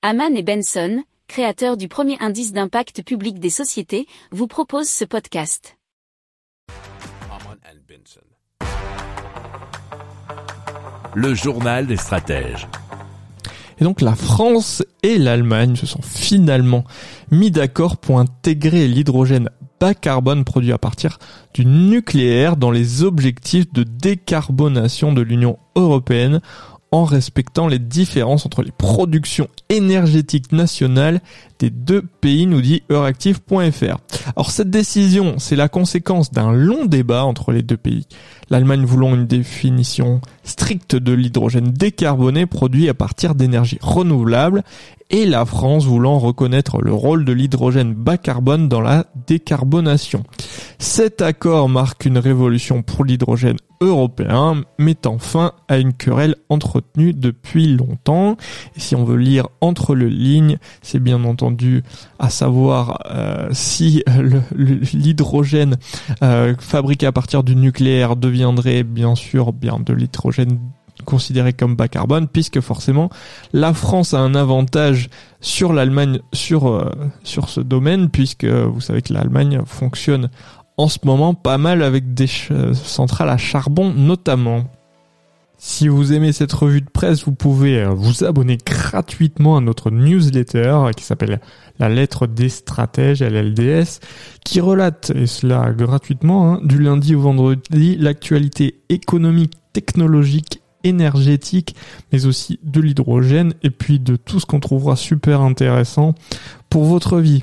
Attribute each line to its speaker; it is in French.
Speaker 1: Haman et Benson, créateurs du premier indice d'impact public des sociétés, vous proposent ce podcast.
Speaker 2: Le journal des stratèges.
Speaker 3: Et donc la France et l'Allemagne se sont finalement mis d'accord pour intégrer l'hydrogène bas carbone produit à partir du nucléaire dans les objectifs de décarbonation de l'Union européenne en respectant les différences entre les productions énergétiques nationales des deux pays, nous dit Euractiv.fr. Alors cette décision, c'est la conséquence d'un long débat entre les deux pays. L'Allemagne voulant une définition stricte de l'hydrogène décarboné produit à partir d'énergies renouvelables et la France voulant reconnaître le rôle de l'hydrogène bas carbone dans la décarbonation. Cet accord marque une révolution pour l'hydrogène européen, mettant fin à une querelle entretenue depuis longtemps. Si on veut lire entre les lignes, c'est bien entendu à savoir euh, si l'hydrogène euh, fabriqué à partir du nucléaire deviendrait bien sûr bien de l'hydrogène considéré comme bas carbone puisque forcément la France a un avantage sur l'Allemagne sur euh, sur ce domaine puisque vous savez que l'Allemagne fonctionne en ce moment pas mal avec des centrales à charbon notamment. Si vous aimez cette revue de presse, vous pouvez euh, vous abonner gratuitement à notre newsletter qui s'appelle La lettre des stratèges, LLDS, qui relate, et cela gratuitement, hein, du lundi au vendredi, l'actualité économique, technologique, énergétique, mais aussi de l'hydrogène, et puis de tout ce qu'on trouvera super intéressant pour votre vie.